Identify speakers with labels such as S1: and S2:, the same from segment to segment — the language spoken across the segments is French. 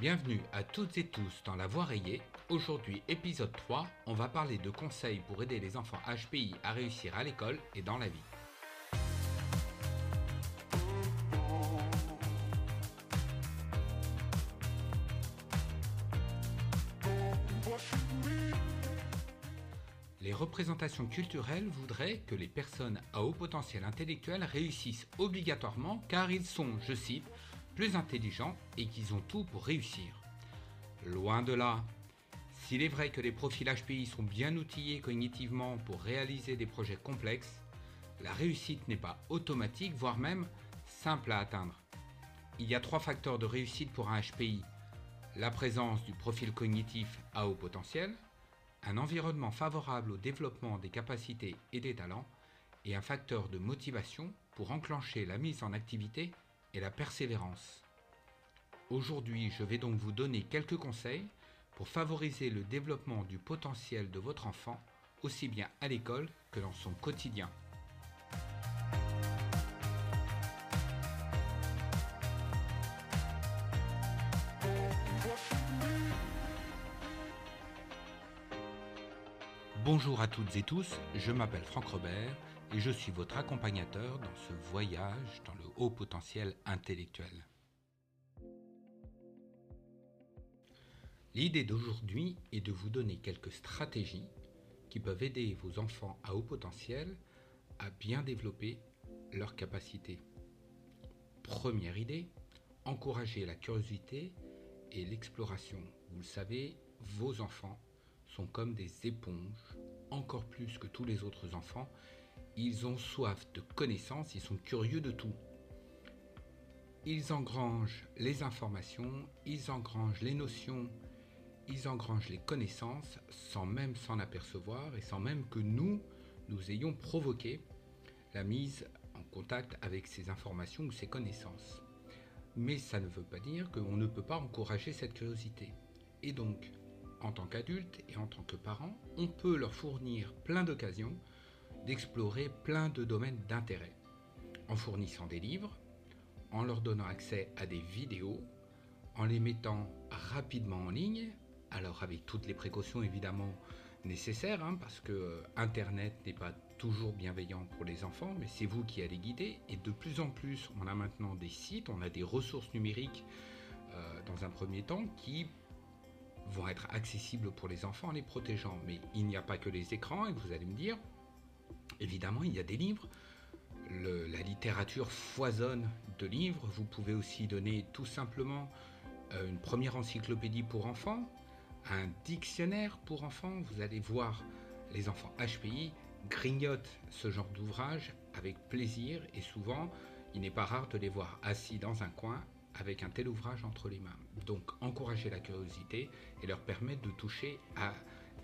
S1: Bienvenue à toutes et tous dans La Voie rayée. Aujourd'hui, épisode 3, on va parler de conseils pour aider les enfants HPI à réussir à l'école et dans la vie. Les représentations culturelles voudraient que les personnes à haut potentiel intellectuel réussissent obligatoirement car ils sont, je cite, plus intelligents et qu'ils ont tout pour réussir. Loin de là. S'il est vrai que les profils HPI sont bien outillés cognitivement pour réaliser des projets complexes, la réussite n'est pas automatique, voire même simple à atteindre. Il y a trois facteurs de réussite pour un HPI. La présence du profil cognitif à haut potentiel, un environnement favorable au développement des capacités et des talents, et un facteur de motivation pour enclencher la mise en activité et la persévérance. Aujourd'hui, je vais donc vous donner quelques conseils pour favoriser le développement du potentiel de votre enfant, aussi bien à l'école que dans son quotidien. Bonjour à toutes et tous, je m'appelle Franck Robert et je suis votre accompagnateur dans ce voyage dans le haut potentiel intellectuel. L'idée d'aujourd'hui est de vous donner quelques stratégies qui peuvent aider vos enfants à haut potentiel à bien développer leurs capacités. Première idée, encourager la curiosité et l'exploration. Vous le savez, vos enfants sont comme des éponges, encore plus que tous les autres enfants. Ils ont soif de connaissances, ils sont curieux de tout. Ils engrangent les informations, ils engrangent les notions, ils engrangent les connaissances sans même s'en apercevoir et sans même que nous, nous ayons provoqué la mise en contact avec ces informations ou ces connaissances. Mais ça ne veut pas dire qu'on ne peut pas encourager cette curiosité. Et donc, en tant qu'adulte et en tant que parent, on peut leur fournir plein d'occasions d'explorer plein de domaines d'intérêt, en fournissant des livres, en leur donnant accès à des vidéos, en les mettant rapidement en ligne, alors avec toutes les précautions évidemment nécessaires, hein, parce que euh, Internet n'est pas toujours bienveillant pour les enfants, mais c'est vous qui allez guider, et de plus en plus on a maintenant des sites, on a des ressources numériques euh, dans un premier temps qui vont être accessibles pour les enfants en les protégeant. Mais il n'y a pas que les écrans, et vous allez me dire, évidemment, il y a des livres. la littérature foisonne de livres. Vous pouvez aussi donner tout simplement euh, une première encyclopédie pour enfants, un dictionnaire pour enfants. Vous allez voir les enfants HPI grignotent ce genre d'ouvrage avec plaisir et souvent il n'est pas rare de les voir assis dans un coin avec un tel ouvrage entre les mains. Donc encourager la curiosité et leur permettre de toucher à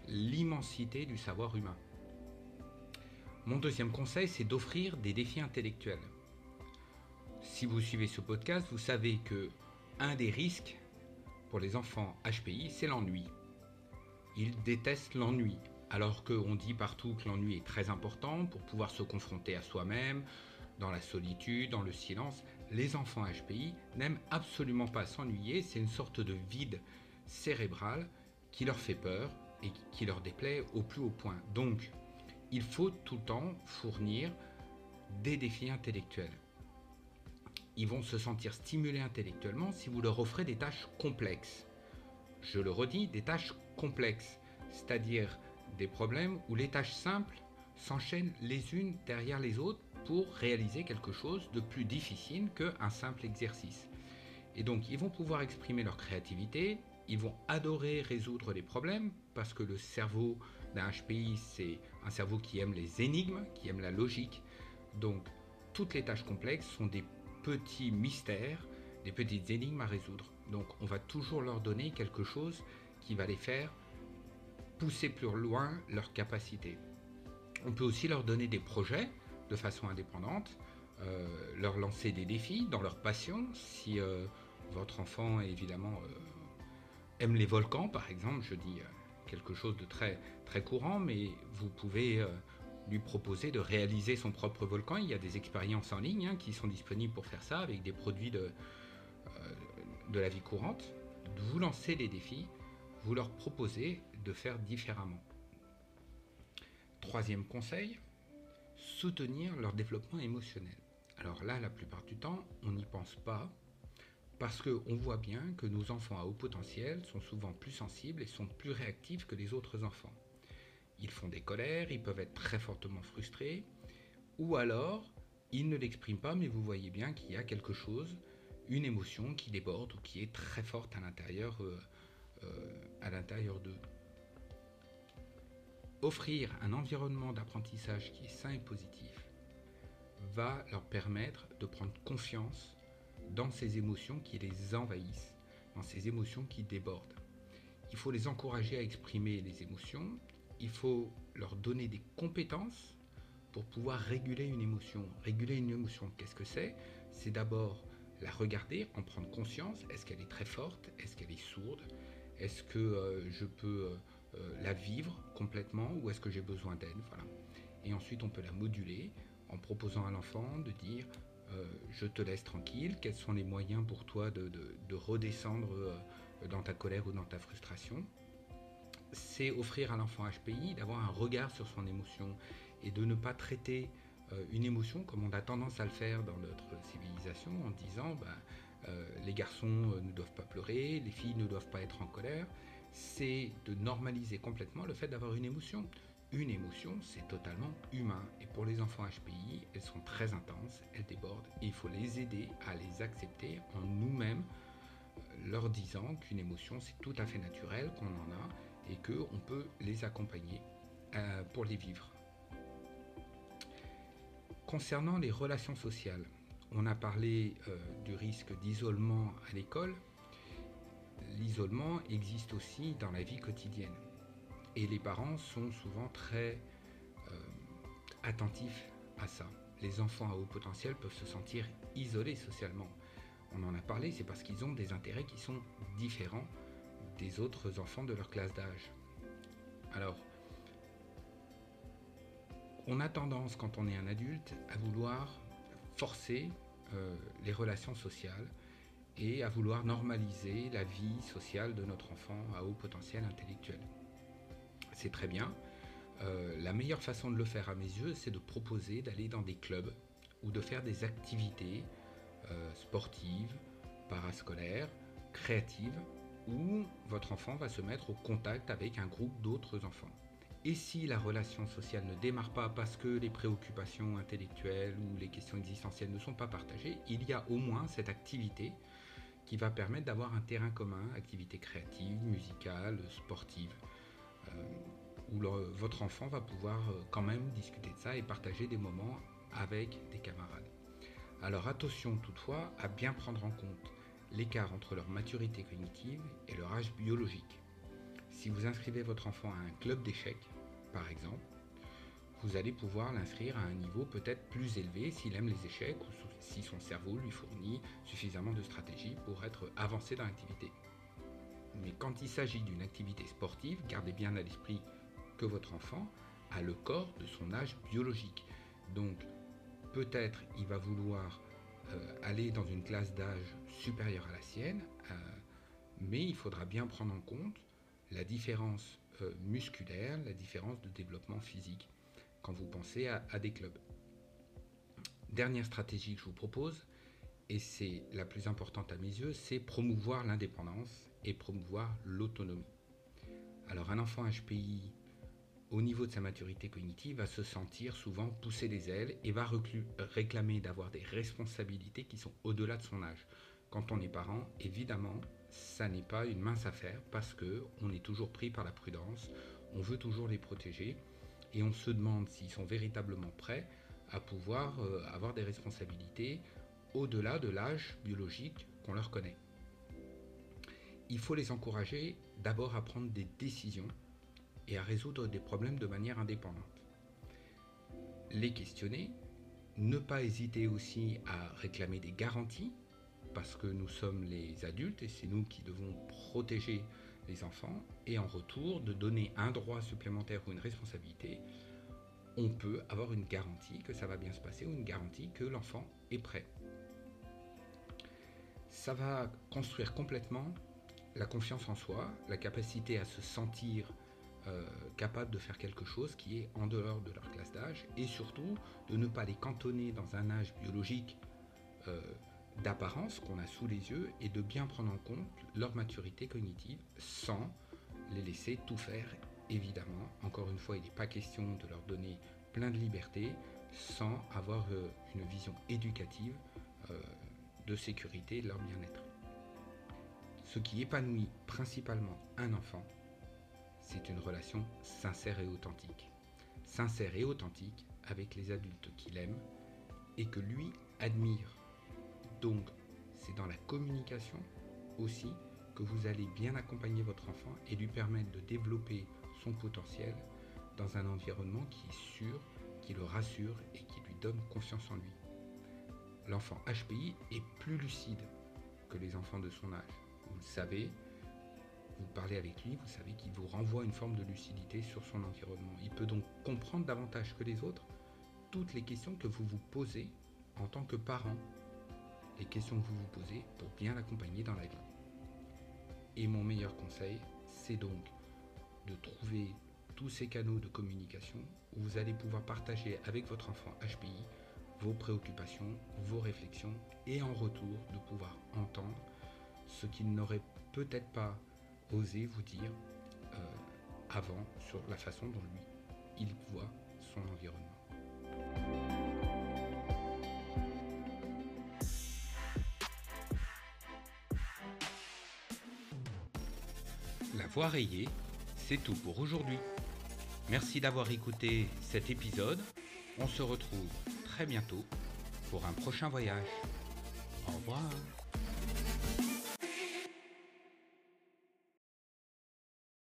S1: l'immensité du savoir humain. Mon deuxième conseil, c'est d'offrir des défis intellectuels. Si vous suivez ce podcast, vous savez que un des risques pour les enfants HPI, c'est l'ennui. Ils détestent l'ennui, alors qu'on dit partout que l'ennui est très important pour pouvoir se confronter à soi-même, dans la solitude, dans le silence, les enfants HPI n'aiment absolument pas s'ennuyer, c'est une sorte de vide cérébral qui leur fait peur et qui leur déplaît au plus haut point. Donc, il faut tout le temps fournir des défis intellectuels. Ils vont se sentir stimulés intellectuellement si vous leur offrez des tâches complexes. Je le redis, des tâches complexes, c'est-à-dire des problèmes où les tâches simples s'enchaînent les unes derrière les autres pour réaliser quelque chose de plus difficile qu'un simple exercice. Et donc ils vont pouvoir exprimer leur créativité, ils vont adorer résoudre les problèmes parce que le cerveau d'un HPI c'est un cerveau qui aime les énigmes, qui aime la logique. Donc toutes les tâches complexes sont des petits mystères, des petites énigmes à résoudre. Donc on va toujours leur donner quelque chose qui va les faire pousser plus loin leurs capacités. On peut aussi leur donner des projets de façon indépendante, euh, leur lancer des défis dans leur passion. Si euh, votre enfant évidemment euh, aime les volcans, par exemple, je dis quelque chose de très, très courant, mais vous pouvez lui proposer de réaliser son propre volcan. Il y a des expériences en ligne hein, qui sont disponibles pour faire ça avec des produits de, de la vie courante. vous lancez les défis, vous leur proposez de faire différemment. Troisième conseil, soutenir leur développement émotionnel. Alors là, la plupart du temps, on n'y pense pas parce qu'on voit bien que nos enfants à haut potentiel sont souvent plus sensibles et sont plus réactifs que les autres enfants. Ils font des colères, ils peuvent être très fortement frustrés, ou alors ils ne l'expriment pas, mais vous voyez bien qu'il y a quelque chose, une émotion qui déborde ou qui est très forte à l'intérieur, euh, euh, à l'intérieur d'eux. Offrir un environnement d'apprentissage qui est sain et positif va leur permettre de prendre confiance dans ces émotions qui les envahissent, dans ces émotions qui débordent. Il faut les encourager à exprimer les émotions, il faut leur donner des compétences pour pouvoir réguler une émotion. Réguler une émotion, qu'est-ce que c'est? C'est d'abord la regarder, en prendre conscience. Est-ce qu'elle est très forte Est-ce qu'elle est sourde Est-ce que euh, je peux euh, euh, la vivre complètement ou est-ce que j'ai besoin d'aide Voilà. Et ensuite, on peut la moduler en proposant à l'enfant de dire je te laisse tranquille, quels sont les moyens pour toi de, de redescendre dans ta colère ou dans ta frustration? C'est offrir à l'enfant HPI d'avoir un regard sur son émotion et de ne pas traiter euh, une émotion comme on a tendance à le faire dans notre civilisation en disant ben, euh, les garçons euh, ne doivent pas pleurer, les filles ne doivent pas être en colère. C'est de normaliser complètement le fait d'avoir une émotion. Une émotion, c'est totalement humain. Et pour les enfants HPI, elles sont très intenses, elles débordent. Et il faut les aider à les accepter en nous-mêmes, leur disant qu'une émotion, c'est tout à fait naturel, qu'on en a et qu'on peut les accompagner euh, pour les vivre. Concernant les relations sociales, on a parlé euh, du risque d'isolement à l'école. L'isolement existe aussi dans la vie quotidienne. Et les parents sont souvent très euh, attentifs à ça. Les enfants à haut potentiel peuvent se sentir isolés socialement. On en a parlé, c'est parce qu'ils ont des intérêts qui sont différents des autres enfants de leur classe d'âge. Alors, on a tendance, quand on est un adulte, à vouloir forcer euh, les relations sociales et à vouloir normaliser la vie sociale de notre enfant à haut potentiel intellectuel. C'est très bien. Euh, la meilleure façon de le faire à mes yeux, c'est de proposer d'aller dans des clubs ou de faire des activités euh, sportives, parascolaires, créatives, où votre enfant va se mettre au contact avec un groupe d'autres enfants. Et si la relation sociale ne démarre pas parce que les préoccupations intellectuelles ou les questions existentielles ne sont pas partagées, il y a au moins cette activité qui va permettre d'avoir un terrain commun, activité créative, musicale, sportive, euh, où votre enfant va pouvoir euh, quand même discuter de ça et partager des moments avec des camarades. Alors attention toutefois à bien prendre en compte l'écart entre leur maturité cognitive et leur âge biologique. Si vous inscrivez votre enfant à un club d'échecs, par exemple, vous allez pouvoir l'inscrire à un niveau peut-être plus élevé s'il aime les échecs ou si son cerveau lui fournit suffisamment de stratégies pour être avancé dans l'activité. Mais quand il s'agit d'une activité sportive, gardez bien à l'esprit que votre enfant a le corps de son âge biologique. Donc peut-être il va vouloir euh, aller dans une classe d'âge supérieure à la sienne, euh, mais il faudra bien prendre en compte la différence euh, musculaire, la différence de développement physique quand vous pensez à, à des clubs. Dernière stratégie que je vous propose, et c'est la plus importante à mes yeux, c'est promouvoir l'indépendance et promouvoir l'autonomie. Alors un enfant HPI au niveau de sa maturité cognitive, va se sentir souvent pousser les ailes et va réclamer d'avoir des responsabilités qui sont au-delà de son âge. Quand on est parent, évidemment, ça n'est pas une mince affaire parce que on est toujours pris par la prudence, on veut toujours les protéger et on se demande s'ils sont véritablement prêts à pouvoir euh, avoir des responsabilités au-delà de l'âge biologique qu'on leur connaît. Il faut les encourager d'abord à prendre des décisions et à résoudre des problèmes de manière indépendante. Les questionner, ne pas hésiter aussi à réclamer des garanties, parce que nous sommes les adultes et c'est nous qui devons protéger les enfants, et en retour de donner un droit supplémentaire ou une responsabilité, on peut avoir une garantie que ça va bien se passer ou une garantie que l'enfant est prêt. Ça va construire complètement la confiance en soi, la capacité à se sentir euh, capable de faire quelque chose qui est en dehors de leur classe d'âge et surtout de ne pas les cantonner dans un âge biologique euh, d'apparence qu'on a sous les yeux et de bien prendre en compte leur maturité cognitive sans les laisser tout faire évidemment. Encore une fois, il n'est pas question de leur donner plein de liberté sans avoir euh, une vision éducative de sécurité de leur bien-être. Ce qui épanouit principalement un enfant, c'est une relation sincère et authentique. Sincère et authentique avec les adultes qu'il aime et que lui admire. Donc, c'est dans la communication aussi que vous allez bien accompagner votre enfant et lui permettre de développer son potentiel dans un environnement qui est sûr, qui le rassure et qui lui donne confiance en lui. L'enfant HPI est plus lucide que les enfants de son âge. Vous le savez, vous parlez avec lui, vous savez qu'il vous renvoie une forme de lucidité sur son environnement. Il peut donc comprendre davantage que les autres toutes les questions que vous vous posez en tant que parent, les questions que vous vous posez pour bien l'accompagner dans la vie. Et mon meilleur conseil, c'est donc de trouver tous ces canaux de communication où vous allez pouvoir partager avec votre enfant HPI vos préoccupations, vos réflexions et en retour de pouvoir entendre ce qu'il n'aurait peut-être pas osé vous dire euh, avant sur la façon dont lui, il voit son environnement. La voix rayée, c'est tout pour aujourd'hui. Merci d'avoir écouté cet épisode. On se retrouve très bientôt pour un prochain voyage. Au revoir.